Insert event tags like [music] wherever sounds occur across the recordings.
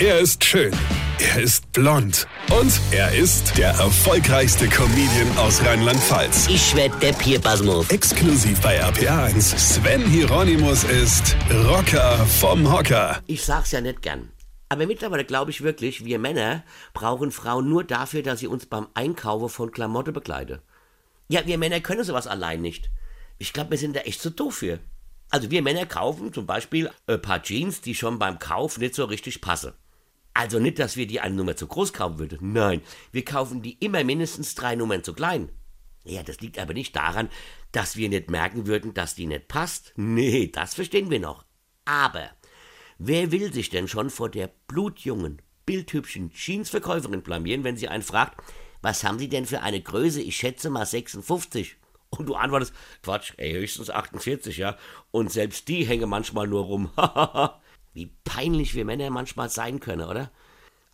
Er ist schön. Er ist blond. Und er ist der erfolgreichste Comedian aus Rheinland-Pfalz. Ich werd der Pierpasmus. Exklusiv bei RPA1. Sven Hieronymus ist Rocker vom Hocker. Ich sag's ja nicht gern. Aber mittlerweile glaube ich wirklich, wir Männer brauchen Frauen nur dafür, dass sie uns beim Einkaufen von Klamotte begleiten. Ja, wir Männer können sowas allein nicht. Ich glaube, wir sind da echt zu doof für. Also wir Männer kaufen zum Beispiel ein paar Jeans, die schon beim Kauf nicht so richtig passen. Also nicht, dass wir die eine Nummer zu groß kaufen würden. Nein, wir kaufen die immer mindestens drei Nummern zu klein. Ja, das liegt aber nicht daran, dass wir nicht merken würden, dass die nicht passt. Nee, das verstehen wir noch. Aber wer will sich denn schon vor der blutjungen, bildhübschen Jeansverkäuferin blamieren, wenn sie einen fragt, was haben Sie denn für eine Größe? Ich schätze mal 56. Und du antwortest, Quatsch, ey, höchstens 48, ja. Und selbst die hängen manchmal nur rum. [laughs] Wie peinlich wir Männer manchmal sein können, oder?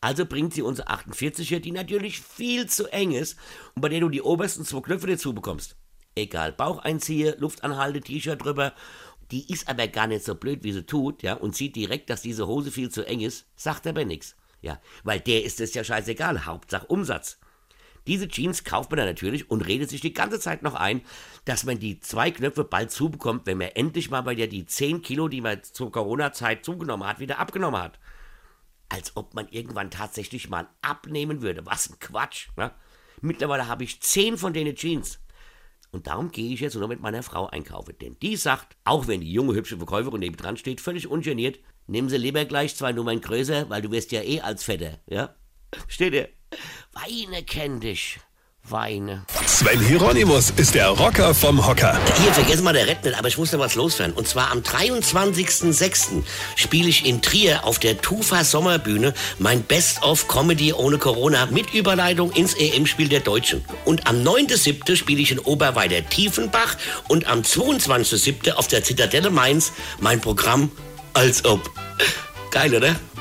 Also bringt sie unsere 48er, die natürlich viel zu eng ist und bei der du die obersten zwei Knöpfe dazu bekommst. Egal, Bauch einziehe, Luft anhalte, T-Shirt drüber. Die ist aber gar nicht so blöd, wie sie tut, ja, und sieht direkt, dass diese Hose viel zu eng ist, sagt aber nix. Ja, weil der ist es ja scheißegal, Hauptsache Umsatz. Diese Jeans kauft man dann natürlich und redet sich die ganze Zeit noch ein, dass man die zwei Knöpfe bald zubekommt, wenn man endlich mal bei der die 10 Kilo, die man zur Corona-Zeit zugenommen hat, wieder abgenommen hat. Als ob man irgendwann tatsächlich mal abnehmen würde. Was ein Quatsch. Ne? Mittlerweile habe ich 10 von denen Jeans. Und darum gehe ich jetzt nur mit meiner Frau einkaufen. Denn die sagt, auch wenn die junge, hübsche Verkäuferin neben dran steht, völlig ungeniert, nimm sie lieber gleich zwei Nummern größer, weil du wirst ja eh als Vetter, ja? Steht ihr? Weine kenn dich. Weine. Sven Hieronymus ist der Rocker vom Hocker. Hier, vergessen mal der nicht, aber ich muss noch was loswerden. Und zwar am 23.06. spiele ich in Trier auf der Tufa Sommerbühne mein Best-of Comedy ohne Corona mit Überleitung ins EM-Spiel der Deutschen. Und am 9.07. spiele ich in Oberweider Tiefenbach und am 22.07. auf der Zitadelle Mainz mein Programm Als ob. Geil, oder?